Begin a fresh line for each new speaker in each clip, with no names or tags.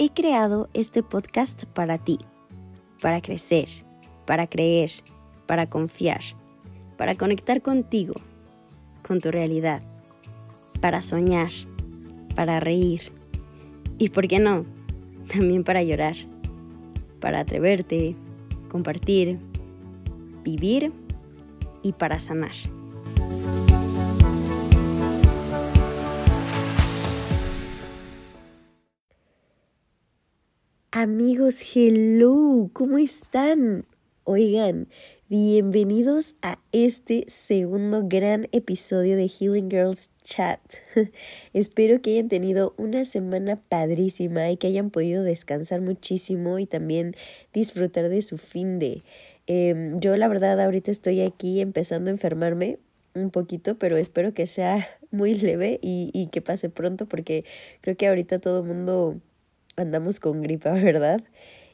He creado este podcast para ti, para crecer, para creer, para confiar, para conectar contigo, con tu realidad, para soñar, para reír y, ¿por qué no?, también para llorar, para atreverte, compartir, vivir y para sanar. Amigos, hello, ¿cómo están? Oigan, bienvenidos a este segundo gran episodio de Healing Girls Chat. Espero que hayan tenido una semana padrísima y que hayan podido descansar muchísimo y también disfrutar de su fin de. Em, yo la verdad ahorita estoy aquí empezando a enfermarme un poquito, pero espero que sea muy leve y, y que pase pronto porque creo que ahorita todo el mundo andamos con gripa, ¿verdad?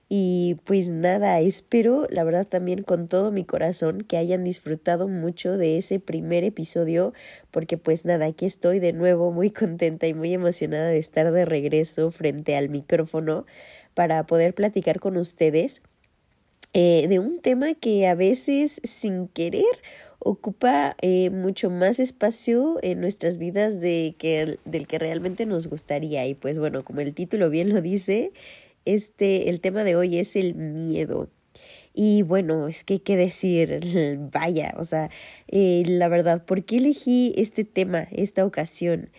Y pues nada, espero, la verdad también con todo mi corazón, que hayan disfrutado mucho de ese primer episodio, porque pues nada, aquí estoy de nuevo muy contenta y muy emocionada de estar de regreso frente al micrófono para poder platicar con ustedes eh, de un tema que a veces sin querer ocupa eh, mucho más espacio en nuestras vidas de que, del que realmente nos gustaría. Y pues bueno, como el título bien lo dice, este, el tema de hoy es el miedo. Y bueno, es que que decir, vaya, o sea, eh, la verdad, ¿por qué elegí este tema, esta ocasión?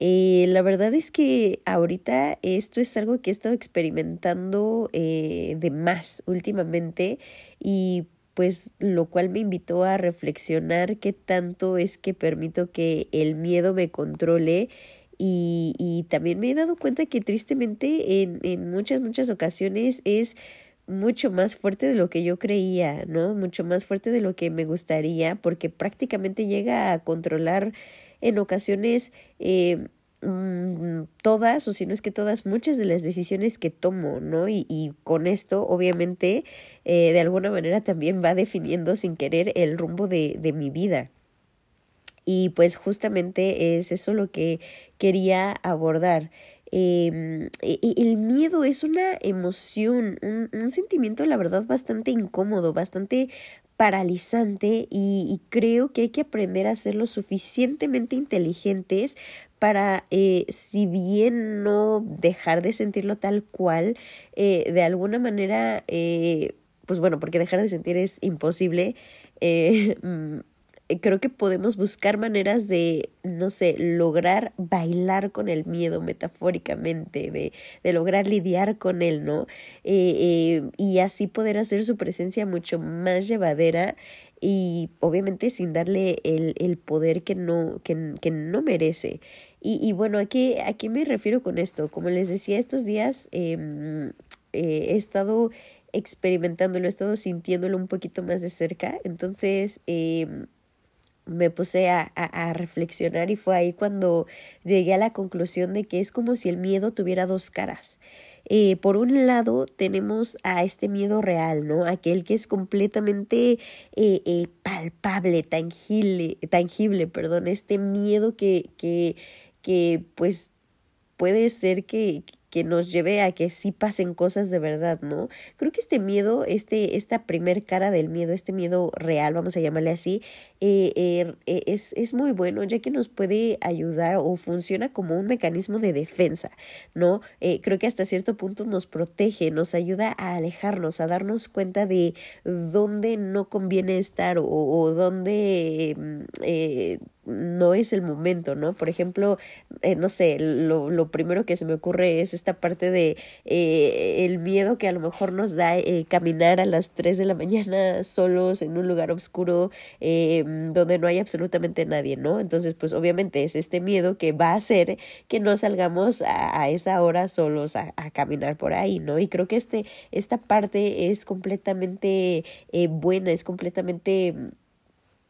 Eh, la verdad es que ahorita esto es algo que he estado experimentando eh, de más últimamente y pues lo cual me invitó a reflexionar qué tanto es que permito que el miedo me controle y, y también me he dado cuenta que tristemente en, en muchas, muchas ocasiones es mucho más fuerte de lo que yo creía, ¿no? Mucho más fuerte de lo que me gustaría, porque prácticamente llega a controlar en ocasiones eh, Mm, todas, o si no es que todas, muchas de las decisiones que tomo, ¿no? Y, y con esto, obviamente, eh, de alguna manera también va definiendo sin querer el rumbo de, de mi vida. Y pues justamente es eso lo que quería abordar. Eh, el miedo es una emoción, un, un, sentimiento, la verdad, bastante incómodo, bastante paralizante y, y, creo que hay que aprender a ser lo suficientemente inteligentes para, eh, si bien no dejar de sentirlo tal cual, eh, de alguna manera, eh, pues bueno, porque dejar de sentir es imposible, mm, creo que podemos buscar maneras de, no sé, lograr bailar con el miedo metafóricamente, de, lograr lidiar con él, ¿no? Y así poder hacer su presencia mucho más llevadera y obviamente sin darle el, poder que no, que no merece. Y, y bueno, ¿a qué, ¿a qué me refiero con esto? Como les decía, estos días eh, eh, he estado experimentándolo, he estado sintiéndolo un poquito más de cerca. Entonces, eh, me puse a, a, reflexionar y fue ahí cuando llegué a la conclusión de que es como si el miedo tuviera dos caras. Eh, por un lado tenemos a este miedo real, ¿no? Aquel que es completamente eh, palpable, tangible, tangible, perdón, este miedo que, que, que pues puede ser que, que nos lleve a que sí pasen cosas de verdad, ¿no? Creo que este miedo, este, esta primer cara del miedo, este miedo real, vamos a llamarle así, eh, eh, es, es muy bueno ya que nos puede ayudar o funciona como un mecanismo de defensa, ¿no? Eh, creo que hasta cierto punto nos protege, nos ayuda a alejarnos, a darnos cuenta de dónde no conviene estar o, dónde no es el momento, ¿no? Por ejemplo, eh, no sé, lo, lo, primero que se me ocurre es esta parte de eh, el miedo que a lo mejor nos da eh, caminar a las 3 de la mañana solos en un lugar oscuro donde no hay absolutamente nadie, ¿no? Entonces, pues obviamente es este miedo que va a hacer que no salgamos a, a esa hora solos a, a, caminar por ahí, ¿no? Y creo que este, esta parte es completamente buena, es completamente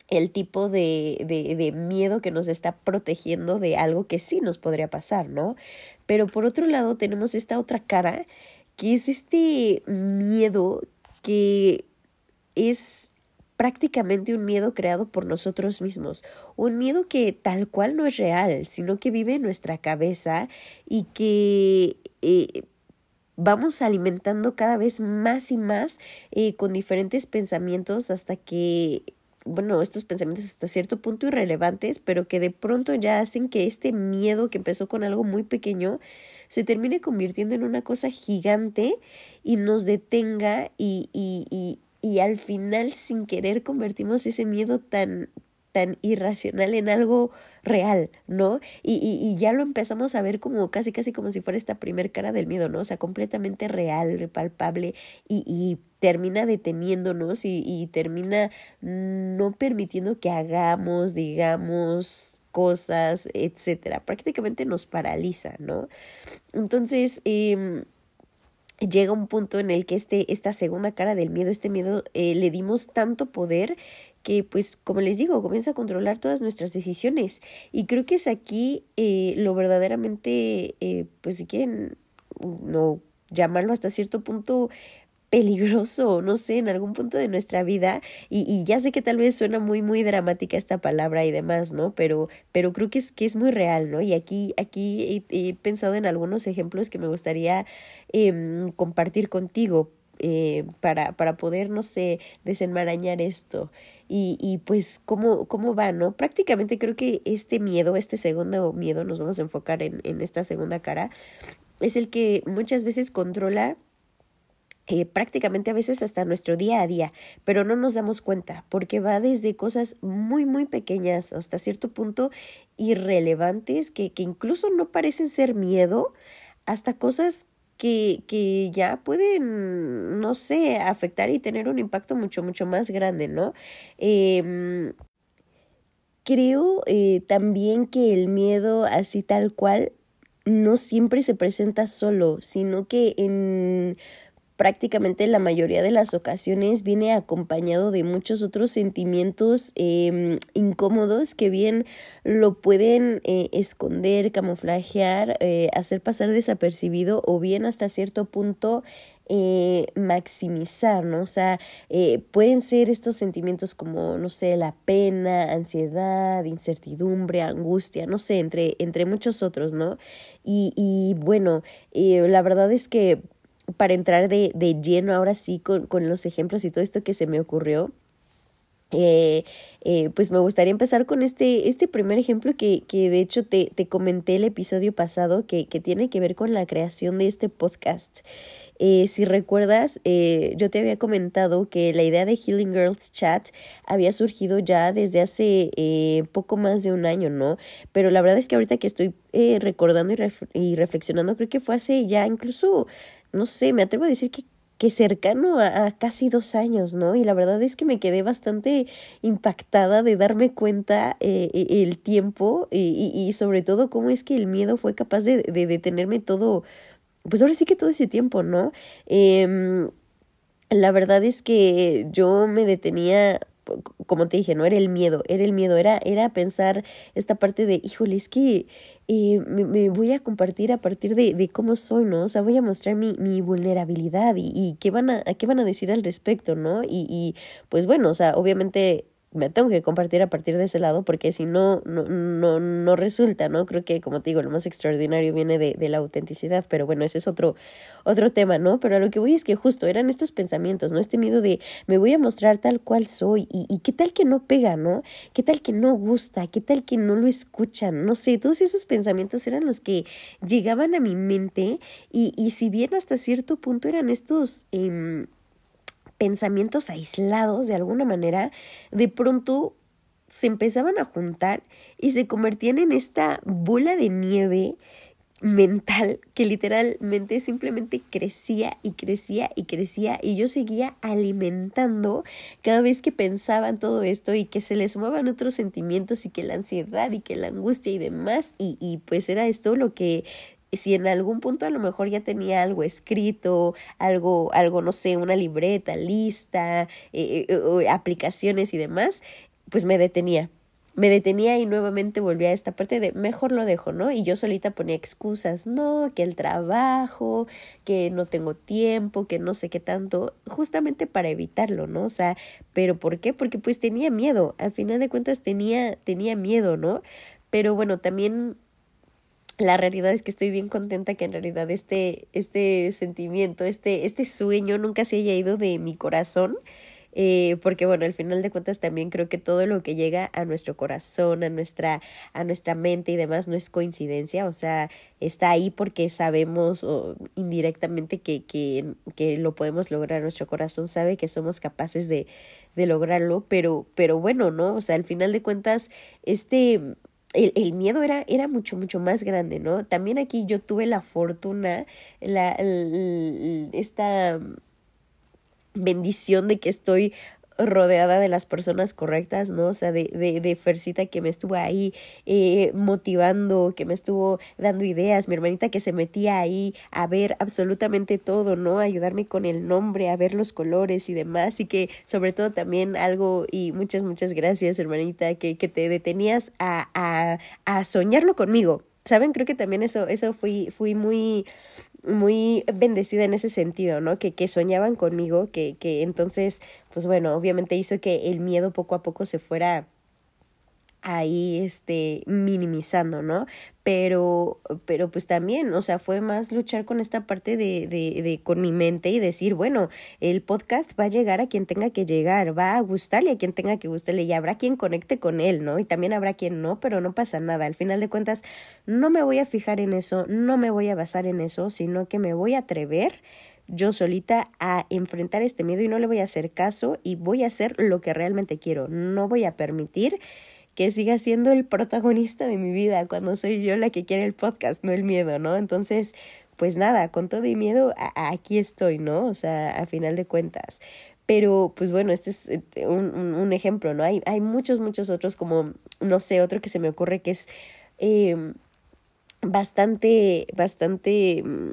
el tipo de, de, de, miedo que nos está protegiendo de algo que sí nos podría pasar, ¿no? Pero por otro lado tenemos esta otra cara, que es este miedo que es prácticamente un miedo creado por nosotros mismos, un miedo que tal cual no es real, sino que vive en nuestra cabeza y que eh, vamos alimentando cada vez más y más eh, con diferentes pensamientos hasta que bueno, estos pensamientos hasta cierto punto irrelevantes, pero que de pronto ya hacen que este miedo que empezó con algo muy pequeño se termine convirtiendo en una cosa gigante y nos detenga y, y, y, y al final sin querer convertimos ese miedo tan, tan irracional en algo real, ¿no? Y, y, ya lo empezamos a ver como casi, casi como si fuera esta primer cara del miedo, ¿no? O sea, completamente real, palpable y, y termina deteniéndonos y, y termina no permitiendo que hagamos, digamos, cosas, etcétera. Prácticamente nos paraliza, ¿no? Entonces, eh, llega un punto en el que este, esta segunda cara del miedo, este miedo, eh, le dimos tanto poder que pues como les digo, comienza a controlar todas nuestras decisiones. Y creo que es aquí eh, lo verdaderamente, eh, pues si quieren, no llamarlo hasta cierto punto peligroso, no sé, en algún punto de nuestra vida. Y, y, ya sé que tal vez suena muy, muy dramática esta palabra y demás, ¿no? Pero, pero creo que es, que es muy real, ¿no? Y aquí, aquí he, pensado en algunos ejemplos que me gustaría eh, compartir contigo. Eh, para, para poder, no sé, desenmarañar esto y, y pues cómo, cómo va, ¿no? Prácticamente creo que este miedo, este segundo miedo, nos vamos a enfocar en, en esta segunda cara, es el que muchas veces controla eh, prácticamente a veces hasta nuestro día a día, pero no nos damos cuenta porque va desde cosas muy, muy pequeñas hasta cierto punto irrelevantes que, que incluso no parecen ser miedo, hasta cosas que, que ya pueden, no sé, afectar y tener un impacto mucho, mucho más grande, ¿no? Eh, creo eh, también que el miedo así tal cual no siempre se presenta solo, sino que en prácticamente la mayoría de las ocasiones viene acompañado de muchos otros sentimientos eh, incómodos que bien lo pueden eh, esconder, camuflajear, eh, hacer pasar desapercibido o bien hasta cierto punto eh, maximizar, ¿no? O sea, pueden ser estos sentimientos como, no sé, la pena, ansiedad, incertidumbre, angustia, no sé, entre, entre muchos otros, ¿no? Y, y bueno, la verdad es que para entrar de, de lleno ahora sí con, con los ejemplos y todo esto que se me ocurrió, eh, eh, pues me gustaría empezar con este, este primer ejemplo que, que de hecho te, te comenté el episodio pasado que, que tiene que ver con la creación de este podcast. Eh, si recuerdas, eh, yo te había comentado que la idea de Healing Girls Chat había surgido ya desde hace poco más de un año, ¿no? Pero la verdad es que ahorita que estoy recordando y, ref y reflexionando, creo que fue hace ya incluso no sé, me atrevo a decir que, que cercano a, casi dos años, ¿no? Y la verdad es que me quedé bastante impactada de darme cuenta eh, el tiempo y, y, y, sobre todo cómo es que el miedo fue capaz de, de detenerme todo, pues ahora sí que todo ese tiempo, ¿no? Eh, la verdad es que yo me detenía como te dije, no era el miedo, era el miedo, era, era pensar esta parte de, híjole, es que eh, me, me, voy a compartir a partir de, de, cómo soy, ¿no? O sea, voy a mostrar mi, mi vulnerabilidad y, y qué, van a, qué van a decir al respecto, ¿no? Y, y pues bueno, o sea, obviamente me tengo que compartir a partir de ese lado porque si no, no, no, no resulta, ¿no? Creo que, como te digo, lo más extraordinario viene de, de la autenticidad, pero bueno, ese es otro, otro tema, ¿no? Pero a lo que voy es que justo eran estos pensamientos, ¿no? Este miedo de me voy a mostrar tal cual soy y, y qué tal que no pega, ¿no? ¿Qué tal que no gusta? ¿Qué tal que no lo escuchan? No sé, todos esos pensamientos eran los que llegaban a mi mente y, y si bien hasta cierto punto eran estos... Eh, pensamientos aislados de alguna manera, de pronto se empezaban a juntar y se convertían en esta bola de nieve mental que literalmente simplemente crecía y crecía y crecía y yo seguía alimentando cada vez que pensaba en todo esto y que se le sumaban otros sentimientos y que la ansiedad y que la angustia y demás y, y pues era esto lo que si en algún punto a lo mejor ya tenía algo escrito, algo, algo, no sé, una libreta lista, eh, eh, aplicaciones y demás, pues me detenía. Me detenía y nuevamente volvía a esta parte de mejor lo dejo, ¿no? Y yo solita ponía excusas, no, que el trabajo, que no tengo tiempo, que no sé qué tanto, justamente para evitarlo, ¿no? O sea, pero ¿por qué? Porque pues tenía miedo, al final de cuentas tenía, tenía miedo, ¿no? Pero bueno, también la realidad es que estoy bien contenta que en realidad este, este sentimiento, este, este sueño nunca se haya ido de mi corazón. Eh, porque bueno, al final de cuentas también creo que todo lo que llega a nuestro corazón, a nuestra, a nuestra mente y demás no es coincidencia, o sea, está ahí porque sabemos o indirectamente que, que, que lo podemos lograr, nuestro corazón sabe que somos capaces de, de lograrlo, pero, pero bueno, ¿no? O sea, al final de cuentas, este el, el, miedo era, era mucho, mucho más grande, ¿no? También aquí yo tuve la fortuna, la, esta bendición de que estoy rodeada de las personas correctas, ¿no? O sea, de, de, de Fercita que me estuvo ahí eh, motivando, que me estuvo dando ideas, mi hermanita que se metía ahí a ver absolutamente todo, ¿no? ayudarme con el nombre, a ver los colores y demás, y que sobre todo también algo, y muchas, muchas gracias, hermanita, que, que te detenías a, a, a soñarlo conmigo. ¿Saben? Creo que también eso, eso fui, fui muy muy bendecida en ese sentido, ¿no? Que, que soñaban conmigo, que, que entonces, pues bueno, obviamente hizo que el miedo poco a poco se fuera ahí este minimizando, ¿no? Pero, pero pues también, o sea, fue más luchar con esta parte de, de, de, con mi mente y decir, bueno, el podcast va a llegar a quien tenga que llegar, va a gustarle a quien tenga que gustarle y habrá quien conecte con él, ¿no? Y también habrá quien no, pero no pasa nada. Al final de cuentas, no me voy a fijar en eso, no me voy a basar en eso, sino que me voy a atrever yo solita a enfrentar este miedo y no le voy a hacer caso y voy a hacer lo que realmente quiero. No voy a permitir que siga siendo el protagonista de mi vida cuando soy yo la que quiere el podcast, no el miedo, ¿no? Entonces, pues nada, con todo y miedo, aquí estoy, ¿no? O sea, a final de cuentas. Pero, pues bueno, este es eh, un, un, ejemplo, ¿no? Hay, hay muchos, muchos otros, como, no sé, otro que se me ocurre que es eh, bastante, bastante mm,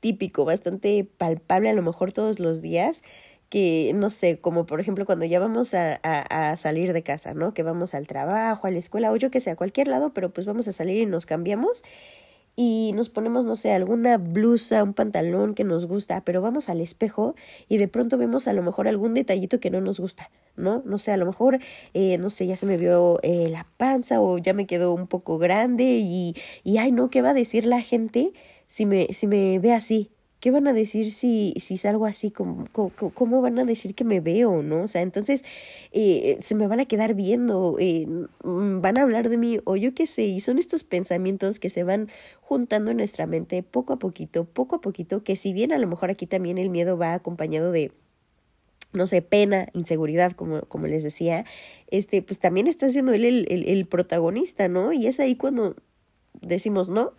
típico, bastante palpable a lo mejor todos los días que, no sé, como por ejemplo cuando ya vamos a, a, salir de casa, ¿no? Que vamos al trabajo, a la escuela o yo que sé, a cualquier lado, pero pues vamos a salir y nos cambiamos y nos ponemos, no sé, alguna blusa, un pantalón que nos gusta, pero vamos al espejo y de pronto vemos a lo mejor algún detallito que no nos gusta, ¿no? No sé, a lo mejor, eh, no sé, ya se me vio eh, la panza o ya me quedó un poco grande y, y, ay, no, ¿qué va a decir la gente si me, si me ve así? ¿Qué van a decir si, si salgo así? ¿Cómo, cómo, van a decir que me veo, no? O sea, entonces eh, se me van a quedar viendo, eh, mm, van a hablar de mí, o yo qué sé, y son estos pensamientos que se van juntando en nuestra mente poco a poquito, poco a poquito, que si bien a lo mejor aquí también el miedo va acompañado de no sé, pena, inseguridad, como, como les decía, este, pues también está siendo él el, el, el protagonista, ¿no? Y es ahí cuando decimos, no,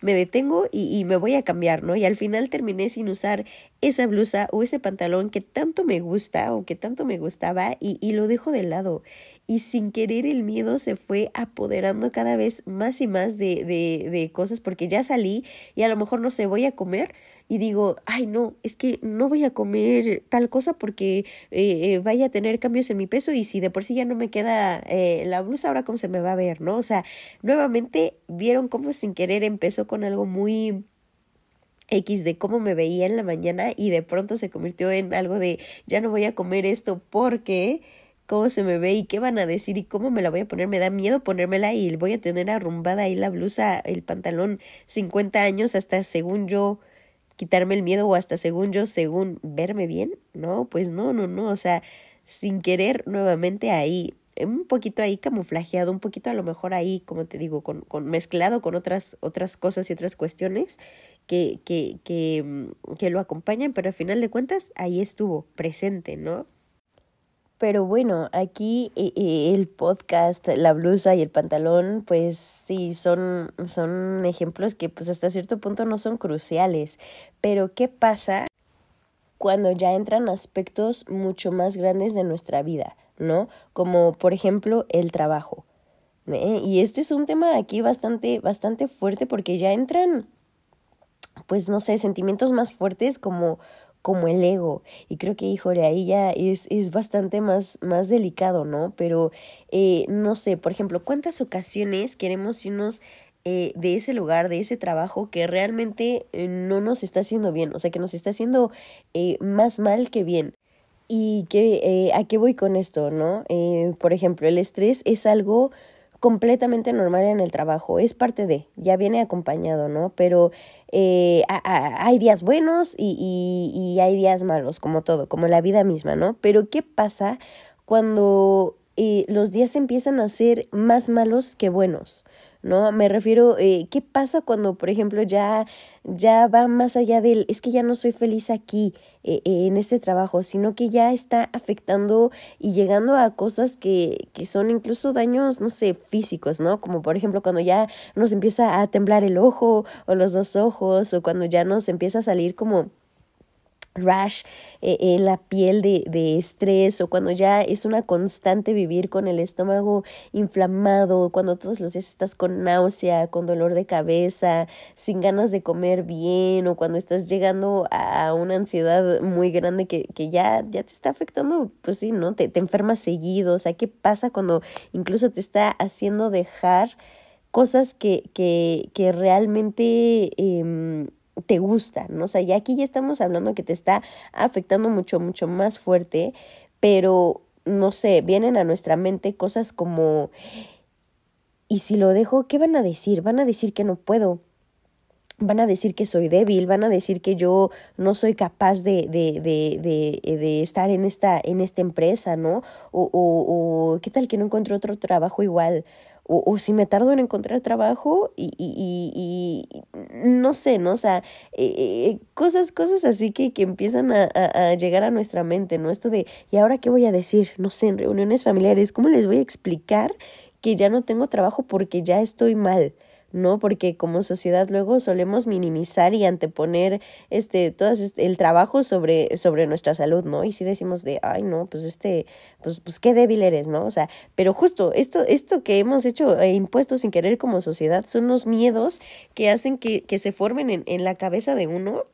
me detengo y, y, me voy a cambiar, ¿no? Y al final terminé sin usar esa blusa o ese pantalón que tanto me gusta o que tanto me gustaba y, y lo dejo de lado y sin querer el miedo se fue apoderando cada vez más y más de, de, de, cosas porque ya salí y a lo mejor no sé, voy a comer y digo, ay no, es que no voy a comer tal cosa porque eh, eh, vaya a tener cambios en mi peso y si de por sí ya no me queda eh, la blusa, ahora cómo se me va a ver, ¿no? O sea, nuevamente vieron cómo sin querer empezó con algo muy... X de cómo me veía en la mañana y de pronto se convirtió en algo de ya no voy a comer esto porque cómo se me ve y qué van a decir y cómo me la voy a poner. Me da miedo ponérmela y voy a tener arrumbada ahí la blusa, el pantalón 50 años hasta según yo quitarme el miedo o hasta según yo, según verme bien. No, pues no, no, no. O sea, sin querer nuevamente ahí un poquito ahí camuflajeado, un poquito a lo mejor ahí, como te digo, con, con mezclado con otras, otras cosas y otras cuestiones que, que, que, mm, que lo acompañan, pero al final de cuentas ahí estuvo presente, ¿no? Pero bueno, aquí eh, eh, el podcast, la blusa y el pantalón, pues sí, son, son ejemplos que pues hasta cierto punto no son cruciales. Pero ¿qué pasa cuando ya entran aspectos mucho más grandes de nuestra vida, ¿no? Como por ejemplo el trabajo. ¿eh? Y este es un tema aquí bastante, bastante fuerte porque ya entran, pues no sé, sentimientos más fuertes como como el ego. Y creo que, híjole, ahí ya es, es bastante más, más delicado, ¿no? Pero, eh, no sé, por ejemplo, ¿cuántas ocasiones queremos irnos eh, de ese lugar, de ese trabajo que realmente eh, no nos está haciendo bien? O sea, que nos está haciendo eh, más mal que bien. ¿Y que, eh, a qué voy con esto, no? Por ejemplo, el estrés es algo completamente normal en el trabajo, es parte de, ya viene acompañado, ¿no? Pero eh, hay días buenos y, y, hay días malos, como todo, como la vida misma, ¿no? Pero ¿qué pasa cuando eh, los días empiezan a ser más malos que buenos? ¿No? Me refiero, eh, ¿qué pasa cuando, por ejemplo, ya, ya va más allá del, es que ya no soy feliz aquí, eh, eh, en este trabajo, sino que ya está afectando y llegando a cosas que, que son incluso daños, no sé, físicos, ¿no? Como por ejemplo cuando ya nos empieza a temblar el ojo o los dos ojos o cuando ya nos empieza a salir como rash eh, en la piel de, de, estrés o cuando ya es una constante vivir con el estómago inflamado, cuando todos los días estás con náusea, con dolor de cabeza, sin ganas de comer bien o cuando estás llegando a una ansiedad muy grande que, que ya, ya te está afectando, pues sí, ¿no? Te, te enfermas seguido, o sea, ¿qué pasa cuando incluso te está haciendo dejar cosas que, que, que realmente... Eh, te gustan, ¿no? O sea, ya aquí ya estamos hablando que te está afectando mucho, mucho más fuerte, pero no sé, vienen a nuestra mente cosas como, ¿y si lo dejo, qué van a decir? Van a decir que no puedo, van a decir que soy débil, van a decir que yo no soy capaz de, de, de, de, de estar en esta, en esta empresa, ¿no? O, o, o qué tal que no encuentro otro trabajo igual, o, o, si me tardo en encontrar trabajo y, y, y, no sé, ¿no? O sea, eh, eh, cosas, cosas así que, que empiezan a, a, a, llegar a nuestra mente, ¿no? Esto de, ¿y ahora qué voy a decir? No sé, en reuniones familiares, ¿cómo les voy a explicar que ya no tengo trabajo porque ya estoy mal? ¿No? Porque como sociedad luego solemos minimizar y anteponer este, todo este, el trabajo sobre, sobre nuestra salud, ¿no? Y si decimos de, ay, no, pues este, pues, pues qué débil eres, ¿no? O sea, pero justo esto, esto que hemos hecho e impuesto sin querer como sociedad son los miedos que hacen que, que se formen en, en la cabeza de uno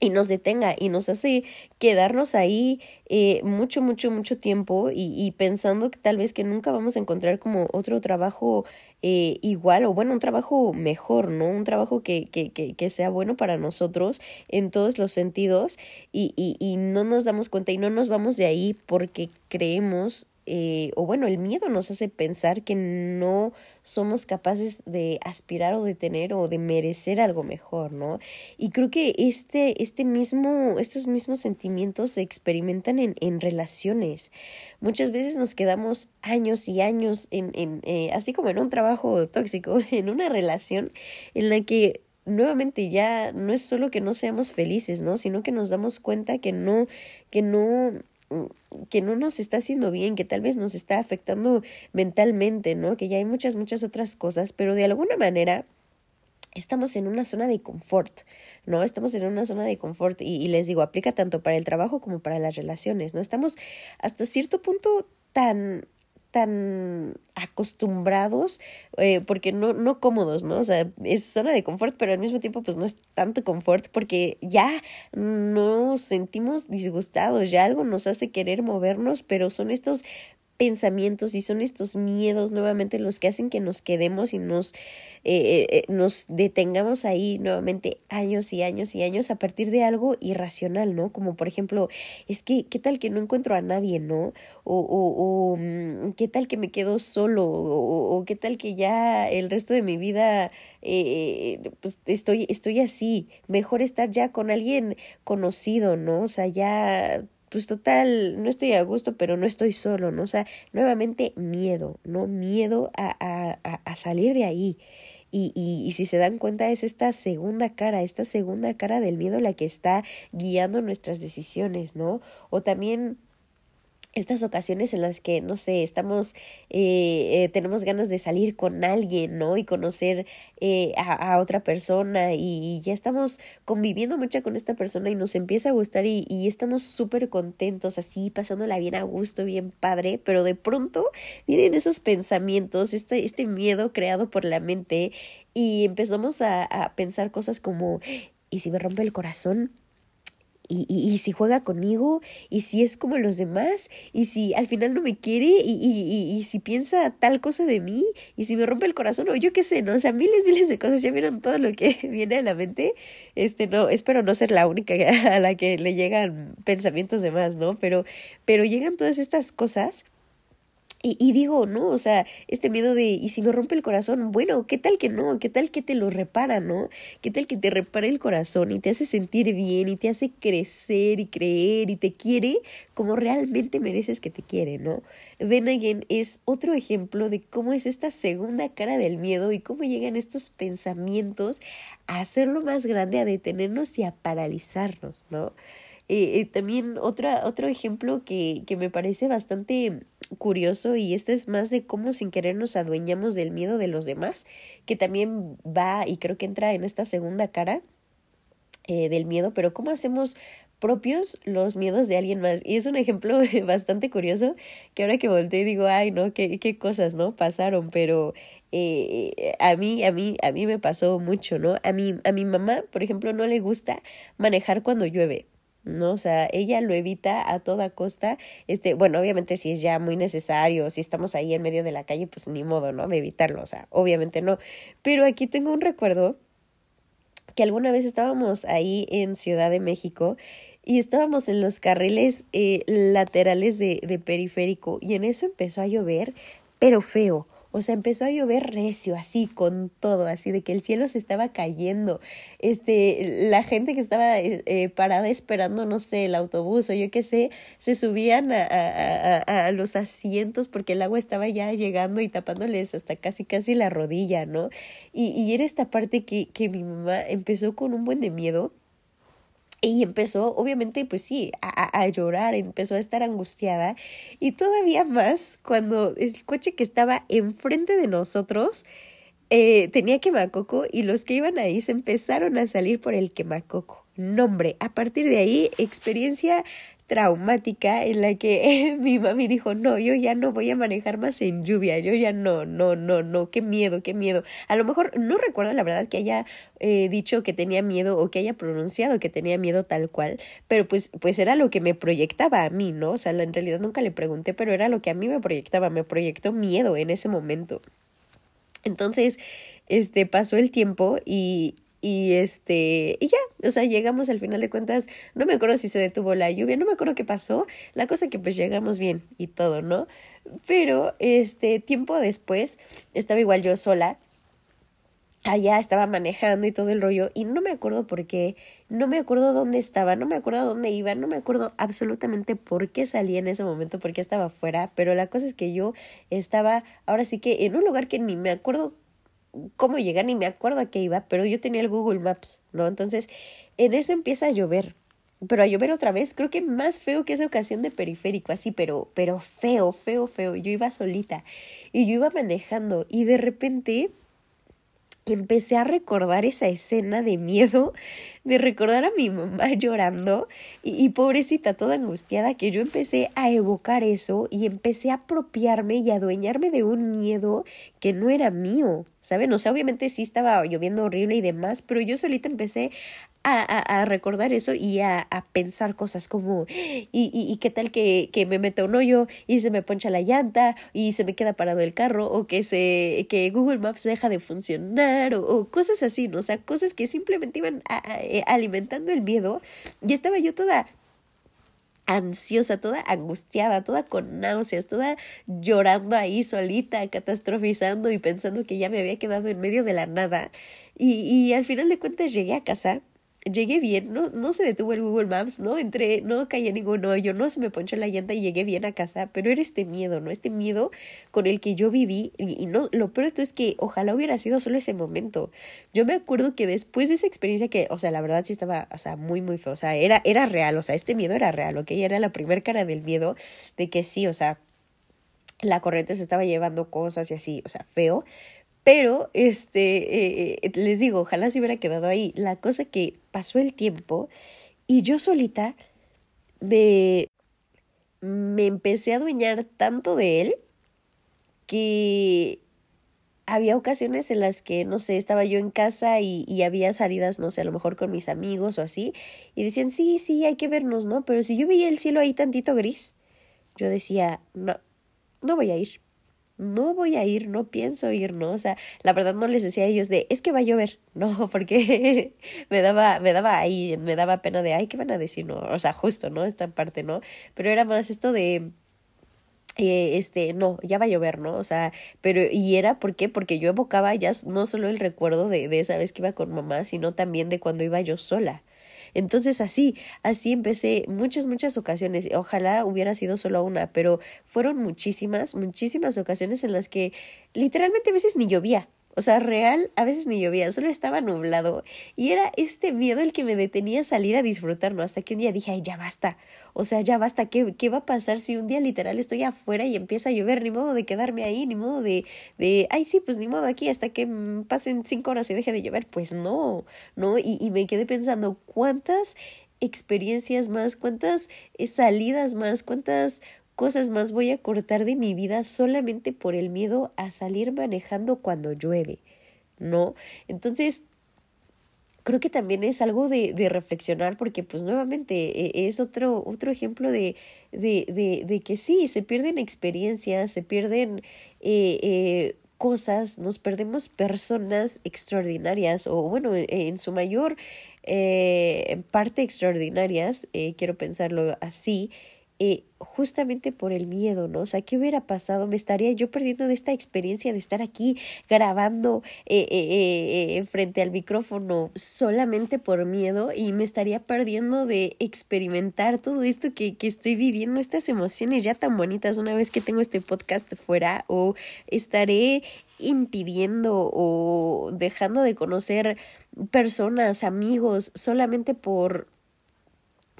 y nos detenga y nos hace quedarnos ahí eh, mucho, mucho, mucho tiempo y, y, pensando que tal vez que nunca vamos a encontrar como otro trabajo eh, igual o bueno, un trabajo mejor, ¿no? Un trabajo que, que, que, que sea bueno para nosotros en todos los sentidos y, y, y no nos damos cuenta y no nos vamos de ahí porque creemos eh, o bueno, el miedo nos hace pensar que no somos capaces de aspirar o de tener o de merecer algo mejor, ¿no? Y creo que este, este mismo, estos mismos sentimientos se experimentan en, en relaciones. Muchas veces nos quedamos años y años en, en eh, así como en un trabajo tóxico, en una relación en la que nuevamente ya no es solo que no seamos felices, ¿no? Sino que nos damos cuenta que no, que no que no nos está haciendo bien, que tal vez nos está afectando mentalmente, ¿no? Que ya hay muchas, muchas otras cosas, pero de alguna manera estamos en una zona de confort, ¿no? Estamos en una zona de confort y, y les digo, aplica tanto para el trabajo como para las relaciones, ¿no? Estamos hasta cierto punto tan tan acostumbrados, eh, porque no, no cómodos, ¿no? O sea, es zona de confort, pero al mismo tiempo pues no es tanto confort porque ya nos sentimos disgustados, ya algo nos hace querer movernos, pero son estos pensamientos y son estos miedos nuevamente los que hacen que nos quedemos y nos, eh, eh, nos detengamos ahí nuevamente años y años y años a partir de algo irracional, ¿no? Como por ejemplo, es que, ¿qué tal que no encuentro a nadie, ¿no? O, o, o mm, ¿qué tal que me quedo solo? O, ¿qué tal que ya el resto de mi vida, eh, pues estoy, estoy así? Mejor estar ya con alguien conocido, ¿no? O sea, ya pues total, no estoy a gusto, pero no estoy solo, ¿no? O sea, nuevamente miedo, ¿no? Miedo a, a, a salir de ahí. Y, y, y, si se dan cuenta es esta segunda cara, esta segunda cara del miedo la que está guiando nuestras decisiones, ¿no? O también estas ocasiones en las que, no sé, estamos, eh, eh, tenemos ganas de salir con alguien, ¿no? Y conocer eh, a, otra persona y, ya estamos conviviendo mucho con esta persona y nos empieza a gustar y, estamos súper contentos, así, pasándola bien a gusto, bien padre, pero de pronto vienen esos pensamientos, este, este miedo creado por la mente y empezamos a pensar cosas como, ¿y si me rompe el corazón? Y, y, y, si juega conmigo, y si es como los demás, y si al final no me quiere, y, y, y, si piensa tal cosa de mí, y si me rompe el corazón, o yo qué sé, ¿no? O sea, miles, miles de cosas, ya vieron todo lo que viene a la mente. Este, no, espero no ser la única a la que le llegan pensamientos de más, ¿no? Pero, pero llegan todas estas cosas Y, digo, ¿no? O sea, este miedo de, ¿y si me rompe el corazón? Bueno, ¿qué tal que no? ¿Qué tal que te lo repara, no? ¿Qué tal que te repara el corazón y te hace sentir bien y te hace crecer y creer y te quiere como realmente mereces que te quiere, ¿no? Then again es otro ejemplo de cómo es esta segunda cara del miedo y cómo llegan estos pensamientos a hacerlo más grande, a detenernos y a paralizarnos, ¿no? Eh, eh, también otra, otro ejemplo que, que me parece bastante curioso y este es más de cómo sin querer nos adueñamos del miedo de los demás, que también va y creo que entra en esta segunda cara eh, del miedo, pero cómo hacemos propios los miedos de alguien más. Y es un ejemplo bastante curioso que ahora que volteé digo, ay, no, qué, qué cosas, ¿no? Pasaron, pero eh, a mí, a mí, a mí me pasó mucho, ¿no? A mí, a mi mamá, por ejemplo, no le gusta manejar cuando llueve. ¿No? O sea, ella lo evita a toda costa. Este, bueno, obviamente si es ya muy necesario, si estamos ahí en medio de la calle, pues ni modo, ¿no? De evitarlo, o sea, obviamente no. Pero aquí tengo un recuerdo que alguna vez estábamos ahí en Ciudad de México y estábamos en los carriles eh, laterales de, de periférico y en eso empezó a llover, pero feo. O sea, empezó a llover recio, así, con todo, así de que el cielo se estaba cayendo. Este, la gente que estaba eh, eh, parada esperando, no sé, el autobús o yo qué sé, se subían a, a, a, los asientos porque el agua estaba ya llegando y tapándoles hasta casi, casi la rodilla, ¿no? Y, y era esta parte que, que mi mamá empezó con un buen de miedo y empezó, obviamente, pues sí, a, a, llorar, empezó a estar angustiada. Y todavía más cuando el coche que estaba enfrente de nosotros eh, tenía quemacoco y los que iban ahí se empezaron a salir por el quemacoco. Nombre, a partir de ahí, experiencia traumática en la que mi mami dijo, no, yo ya no voy a manejar más en lluvia, yo ya no, no, no, no, qué miedo, qué miedo. A lo mejor no recuerdo la verdad que haya eh, dicho que tenía miedo o que haya pronunciado que tenía miedo tal cual, pero pues, pues era lo que me proyectaba a mí, ¿no? O sea, en realidad nunca le pregunté, pero era lo que a mí me proyectaba, me proyectó miedo en ese momento. Entonces, este pasó el tiempo y, y este, y ya, o sea, llegamos al final de cuentas, no me acuerdo si se detuvo la lluvia, no me acuerdo qué pasó, la cosa que pues llegamos bien y todo, ¿no? Pero este tiempo después estaba igual yo sola, allá estaba manejando y todo el rollo y no me acuerdo por qué, no me acuerdo dónde estaba, no me acuerdo dónde iba, no me acuerdo absolutamente por qué salí en ese momento, por qué estaba afuera, pero la cosa es que yo estaba ahora sí que en un lugar que ni me acuerdo cómo llegar, ni me acuerdo a qué iba, pero yo tenía el Google Maps, ¿no? Entonces, en eso empieza a llover, pero a llover otra vez, creo que más feo que esa ocasión de periférico, así, pero, pero feo, feo, feo. Yo iba solita y yo iba manejando y de repente empecé a recordar esa escena de miedo, de recordar a mi mamá llorando y, pobrecita toda angustiada, que yo empecé a evocar eso y empecé a apropiarme y adueñarme de un miedo que no era mío, ¿saben? O sea, obviamente sí estaba lloviendo horrible y demás, pero yo solita empecé a, a, a recordar eso y a, a, pensar cosas como, y, y, y qué tal que, que, me meta un hoyo y se me poncha la llanta y se me queda parado el carro o que, se, que Google Maps deja de funcionar o, o cosas así, ¿no? O sea, cosas que simplemente iban eh, alimentando el miedo y estaba yo toda ansiosa, toda angustiada, toda con náuseas, toda llorando ahí solita, catastrofizando y pensando que ya me había quedado en medio de la nada. Y, y al final de cuentas llegué a casa llegué bien, no, no se detuvo el Google Maps, no entré, no caí en ningún hoyo, no se me ponchó la llanta y llegué bien a casa, pero era este miedo, ¿no? Este miedo con el que yo viví y, no, lo peor es que ojalá hubiera sido solo ese momento. Yo me acuerdo que después de esa experiencia que, o sea, la verdad sí estaba, o sea, muy, muy feo, o sea, era, era real, o sea, este miedo era real, ¿ok? Era la primera cara del miedo de que sí, o sea, la corriente se estaba llevando cosas y así, o sea, feo, pero, este, eh, les digo, ojalá se hubiera quedado ahí. La cosa que pasó el tiempo y yo solita me, me empecé a adueñar tanto de él que había ocasiones en las que, no sé, estaba yo en casa y, y, había salidas, no sé, a lo mejor con mis amigos o así, y decían, sí, sí, hay que vernos, ¿no? Pero si yo veía el cielo ahí tantito gris, yo decía, no, no voy a ir no voy a ir, no pienso ir, ¿no? O sea, la verdad no les decía a ellos de, es que va a llover, no, porque me daba, me daba ahí, me daba pena de, ay, ¿qué van a decir? No, o sea, justo, ¿no? Esta parte, ¿no? Pero era más esto de, eh, este, no, ya va a llover, ¿no? O sea, pero, y era, ¿por qué? Porque yo evocaba ya no solo el recuerdo de, de esa vez que iba con mamá, sino también de cuando iba yo sola. Entonces así, así empecé muchas, muchas ocasiones. Ojalá hubiera sido solo una, pero fueron muchísimas, muchísimas ocasiones en las que literalmente a veces ni llovía. O sea, real, a veces ni llovía, solo estaba nublado. Y era este miedo el que me detenía a salir a disfrutar, ¿no? Hasta que un día dije, ay, ya basta. O sea, ya basta. ¿Qué, qué va a pasar si un día literal estoy afuera y empieza a llover? Ni modo de quedarme ahí, ni modo de, de, ay, sí, pues ni modo aquí hasta que pasen cinco horas y deje de llover. Pues no, ¿no? Y, y me quedé pensando, ¿cuántas experiencias más, cuántas salidas más, cuántas cosas más voy a cortar de mi vida solamente por el miedo a salir manejando cuando llueve, ¿no? Entonces, creo que también es algo de, de reflexionar porque pues nuevamente e, es otro, otro ejemplo de, de, de, de que sí, se pierden experiencias, se pierden eh, eh, cosas, nos perdemos personas extraordinarias o bueno, en su mayor eh, parte extraordinarias, quiero pensarlo así, eh, justamente por el miedo, ¿no? O sea, ¿qué hubiera pasado? Me estaría yo perdiendo de esta experiencia de estar aquí grabando eh, eh, frente al micrófono solamente por miedo y me estaría perdiendo de experimentar todo esto que, que estoy viviendo, estas emociones ya tan bonitas una vez que tengo este podcast fuera o estaré impidiendo o dejando de conocer personas, amigos, solamente por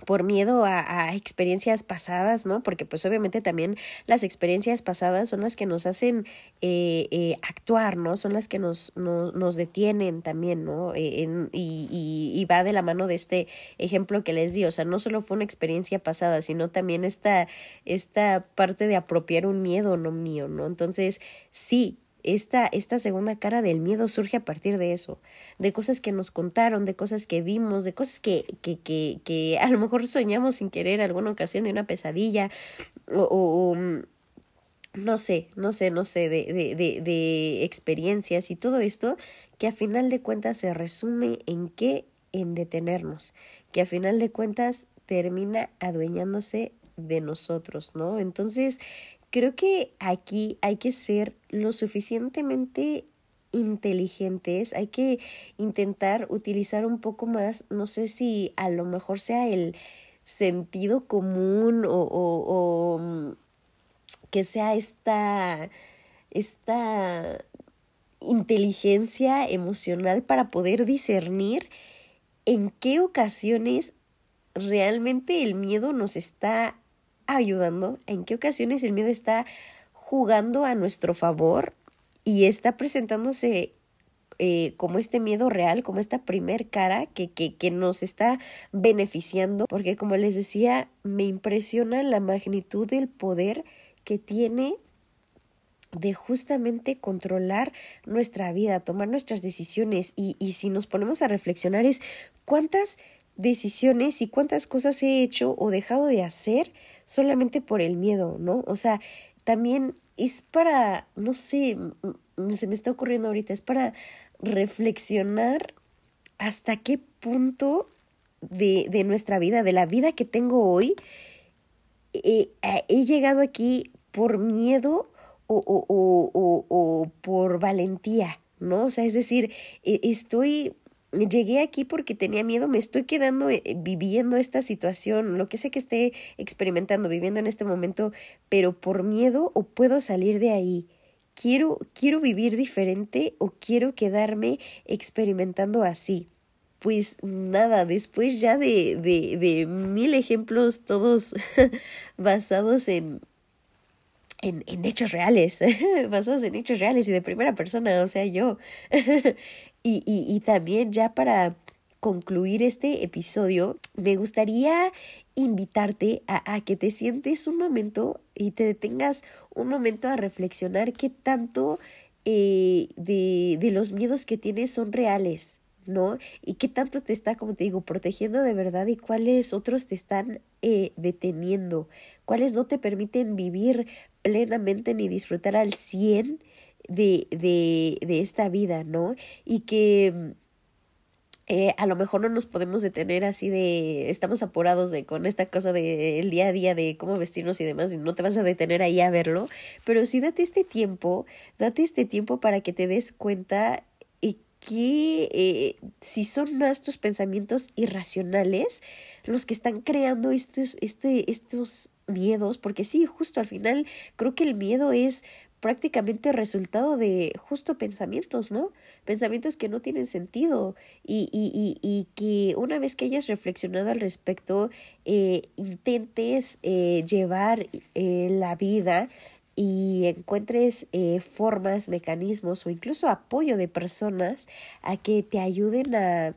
por miedo a, experiencias pasadas, ¿no? Porque pues obviamente también las experiencias pasadas son las que nos hacen eh, eh, actuar, ¿no? Son las que nos, no, nos detienen también, ¿no? En, y, y, y, va de la mano de este ejemplo que les di, o sea, no solo fue una experiencia pasada, sino también esta, esta parte de apropiar un miedo no mío, ¿no? Entonces, sí, esta, esta segunda cara del miedo surge a partir de eso, de cosas que nos contaron, de cosas que vimos, de cosas que, que, que, que a lo mejor soñamos sin querer alguna ocasión de una pesadilla o, o mm, no sé, no sé, no sé, de, de, de, de experiencias y todo esto que a final de cuentas se resume en qué, en detenernos, que a final de cuentas termina adueñándose de nosotros, ¿no? Entonces, Creo que aquí hay que ser lo suficientemente inteligentes, hay que intentar utilizar un poco más, no sé si a lo mejor sea el sentido común o, o, o mm, que sea esta, esta inteligencia emocional para poder discernir en qué ocasiones realmente el miedo nos está ayudando, en qué ocasiones el miedo está jugando a nuestro favor y está presentándose eh, como este miedo real, como esta primer cara que, que, que nos está beneficiando, porque como les decía, me impresiona la magnitud del poder que tiene de justamente controlar nuestra vida, tomar nuestras decisiones. Y, y si nos ponemos a reflexionar es cuántas decisiones y cuántas cosas he hecho o dejado de hacer solamente por el miedo, ¿no? O sea, también es para, no sé, se me está ocurriendo ahorita, es para reflexionar hasta qué punto de, de nuestra vida, de la vida que tengo hoy, he, he llegado aquí por miedo o, o, o, o, por valentía, ¿no? O sea, es decir, e, estoy llegué aquí porque tenía miedo, me estoy quedando eh, viviendo esta situación, lo que sé que esté experimentando, viviendo en este momento, pero por miedo o puedo salir de ahí. Quiero, quiero vivir diferente o quiero quedarme experimentando así. Pues nada, después ya de, de, de mil ejemplos, todos basados en, en, en, hechos reales, basados en hechos reales y de primera persona, o sea, yo. Y, y, y también ya para concluir este episodio, me gustaría invitarte a, a, que te sientes un momento y te detengas un momento a reflexionar qué tanto eh, de, de los miedos que tienes son reales, ¿no? Y qué tanto te está, como te digo, protegiendo de verdad y cuáles otros te están eh, deteniendo, cuáles no te permiten vivir plenamente ni disfrutar al cien de, de, de esta vida, ¿no? Y que eh, a lo mejor no nos podemos detener así de estamos apurados de con esta cosa de el día a día de cómo vestirnos y demás y no te vas a detener ahí a verlo pero sí date este tiempo date este tiempo para que te des cuenta que eh, si son más tus pensamientos irracionales los que están creando estos, este, estos miedos porque sí justo al final creo que el miedo es prácticamente resultado de justo pensamientos, ¿no? Pensamientos que no tienen sentido y, y, y, y que una vez que hayas reflexionado al respecto, eh, intentes eh, llevar eh, la vida y encuentres eh, formas, mecanismos o incluso apoyo de personas a que te ayuden a,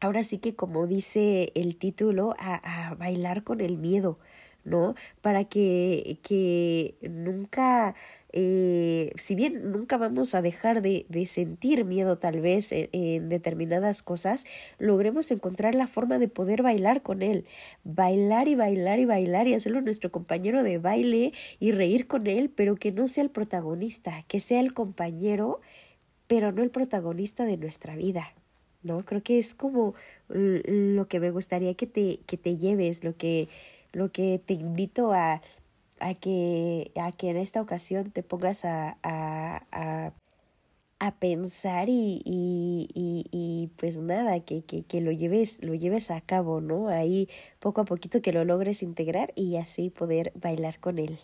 ahora sí que como dice el título, a, a bailar con el miedo, ¿no? Para que, que nunca, eh, si bien nunca vamos a dejar de, de sentir miedo tal vez en, en, determinadas cosas, logremos encontrar la forma de poder bailar con él, bailar y bailar y bailar y hacerlo nuestro compañero de baile y reír con él, pero que no sea el protagonista, que sea el compañero, pero no el protagonista de nuestra vida. ¿No? Creo que es como lo que me gustaría que te, que te lleves, lo que, lo que te invito a, a, que, a que en esta ocasión te pongas a, a, a, a pensar y, y, y, y, pues nada, que, que, que lo lleves, lo lleves a cabo, ¿no? Ahí poco a poquito que lo logres integrar y así poder bailar con él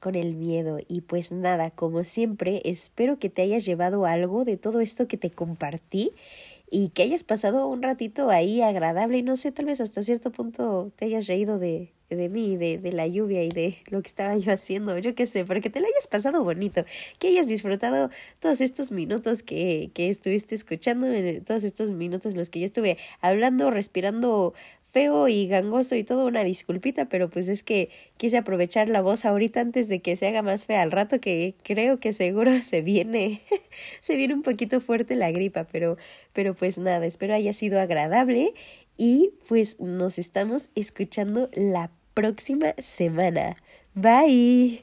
con el miedo. Y pues nada, como siempre, espero que te hayas llevado algo de todo esto que te compartí y que hayas pasado un ratito ahí agradable y no sé, tal vez hasta cierto punto te hayas reído de, de mí, de, de la lluvia y de lo que estaba yo haciendo, yo qué sé, pero que te lo hayas pasado bonito, que hayas disfrutado todos estos minutos que, que estuviste escuchando, todos estos minutos en los que yo estuve hablando, respirando feo y gangoso y todo, una disculpita, pero pues es que quise aprovechar la voz ahorita antes de que se haga más fea al rato, que creo que seguro se viene, se viene un poquito fuerte la gripa, pero, pero pues nada, espero haya sido agradable y pues nos estamos escuchando la próxima semana. Bye.